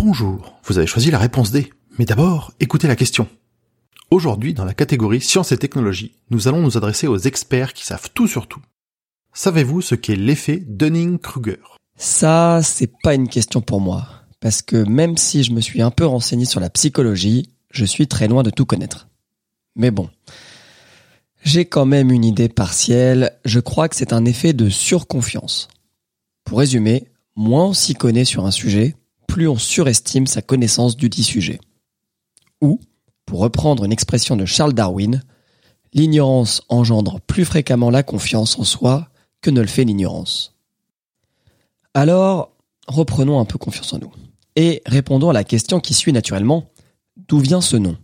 Bonjour, vous avez choisi la réponse D. Mais d'abord, écoutez la question. Aujourd'hui, dans la catégorie sciences et technologies, nous allons nous adresser aux experts qui savent tout sur tout. Savez-vous ce qu'est l'effet Dunning-Kruger? Ça, c'est pas une question pour moi. Parce que même si je me suis un peu renseigné sur la psychologie, je suis très loin de tout connaître. Mais bon. J'ai quand même une idée partielle, je crois que c'est un effet de surconfiance. Pour résumer, moins on s'y connaît sur un sujet, plus on surestime sa connaissance du dit sujet. Ou, pour reprendre une expression de Charles Darwin, l'ignorance engendre plus fréquemment la confiance en soi que ne le fait l'ignorance. Alors, reprenons un peu confiance en nous. Et répondons à la question qui suit naturellement, d'où vient ce nom?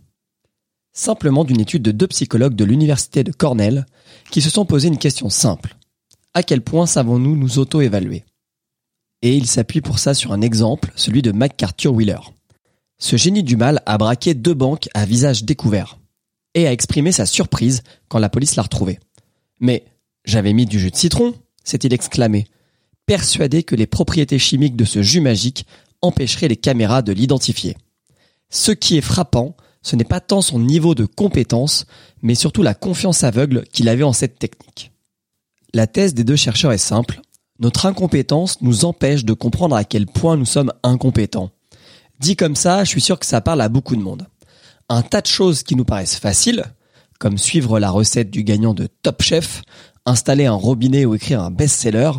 Simplement d'une étude de deux psychologues de l'université de Cornell qui se sont posé une question simple. À quel point savons-nous nous auto-évaluer? Et ils s'appuient pour ça sur un exemple, celui de MacArthur Wheeler. Ce génie du mal a braqué deux banques à visage découvert et a exprimé sa surprise quand la police l'a retrouvé. Mais j'avais mis du jus de citron, s'est-il exclamé, persuadé que les propriétés chimiques de ce jus magique empêcheraient les caméras de l'identifier. Ce qui est frappant, ce n'est pas tant son niveau de compétence, mais surtout la confiance aveugle qu'il avait en cette technique. La thèse des deux chercheurs est simple. Notre incompétence nous empêche de comprendre à quel point nous sommes incompétents. Dit comme ça, je suis sûr que ça parle à beaucoup de monde. Un tas de choses qui nous paraissent faciles, comme suivre la recette du gagnant de Top Chef, installer un robinet ou écrire un best-seller,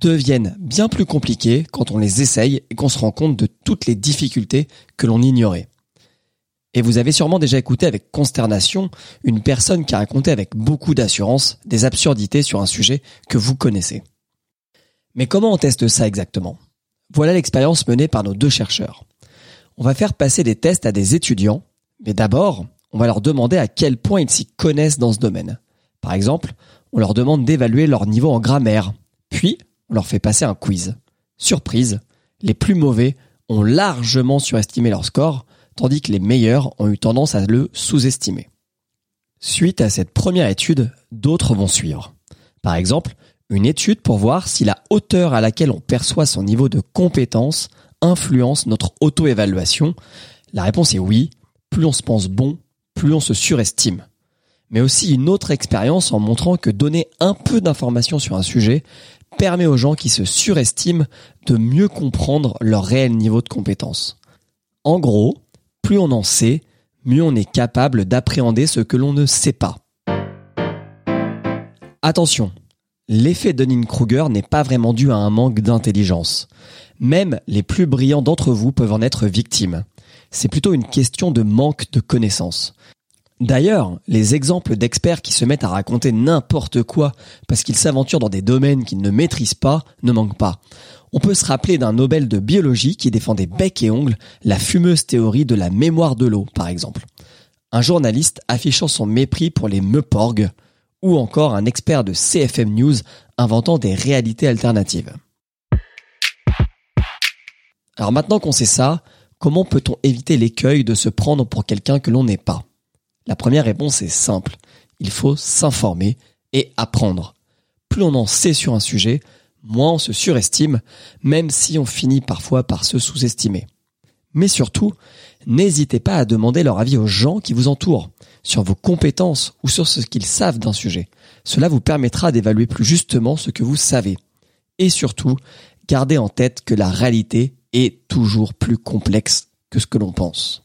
deviennent bien plus compliquées quand on les essaye et qu'on se rend compte de toutes les difficultés que l'on ignorait. Et vous avez sûrement déjà écouté avec consternation une personne qui a raconté avec beaucoup d'assurance des absurdités sur un sujet que vous connaissez. Mais comment on teste ça exactement? Voilà l'expérience menée par nos deux chercheurs. On va faire passer des tests à des étudiants, mais d'abord, on va leur demander à quel point ils s'y connaissent dans ce domaine. Par exemple, on leur demande d'évaluer leur niveau en grammaire, puis on leur fait passer un quiz. Surprise, les plus mauvais ont largement surestimé leur score, tandis que les meilleurs ont eu tendance à le sous-estimer. Suite à cette première étude, d'autres vont suivre. Par exemple, une étude pour voir si la hauteur à laquelle on perçoit son niveau de compétence influence notre auto-évaluation. La réponse est oui. Plus on se pense bon, plus on se surestime. Mais aussi une autre expérience en montrant que donner un peu d'informations sur un sujet permet aux gens qui se surestiment de mieux comprendre leur réel niveau de compétence. En gros, plus on en sait, mieux on est capable d'appréhender ce que l'on ne sait pas. Attention, l'effet Dunning-Kruger n'est pas vraiment dû à un manque d'intelligence. Même les plus brillants d'entre vous peuvent en être victimes. C'est plutôt une question de manque de connaissances. D'ailleurs, les exemples d'experts qui se mettent à raconter n'importe quoi parce qu'ils s'aventurent dans des domaines qu'ils ne maîtrisent pas ne manquent pas. On peut se rappeler d'un Nobel de biologie qui défendait bec et ongle la fumeuse théorie de la mémoire de l'eau, par exemple. Un journaliste affichant son mépris pour les meuporgs, ou encore un expert de CFM News inventant des réalités alternatives. Alors maintenant qu'on sait ça, comment peut-on éviter l'écueil de se prendre pour quelqu'un que l'on n'est pas? La première réponse est simple. Il faut s'informer et apprendre. Plus on en sait sur un sujet, moins on se surestime, même si on finit parfois par se sous-estimer. Mais surtout, n'hésitez pas à demander leur avis aux gens qui vous entourent, sur vos compétences ou sur ce qu'ils savent d'un sujet. Cela vous permettra d'évaluer plus justement ce que vous savez. Et surtout, gardez en tête que la réalité est toujours plus complexe que ce que l'on pense.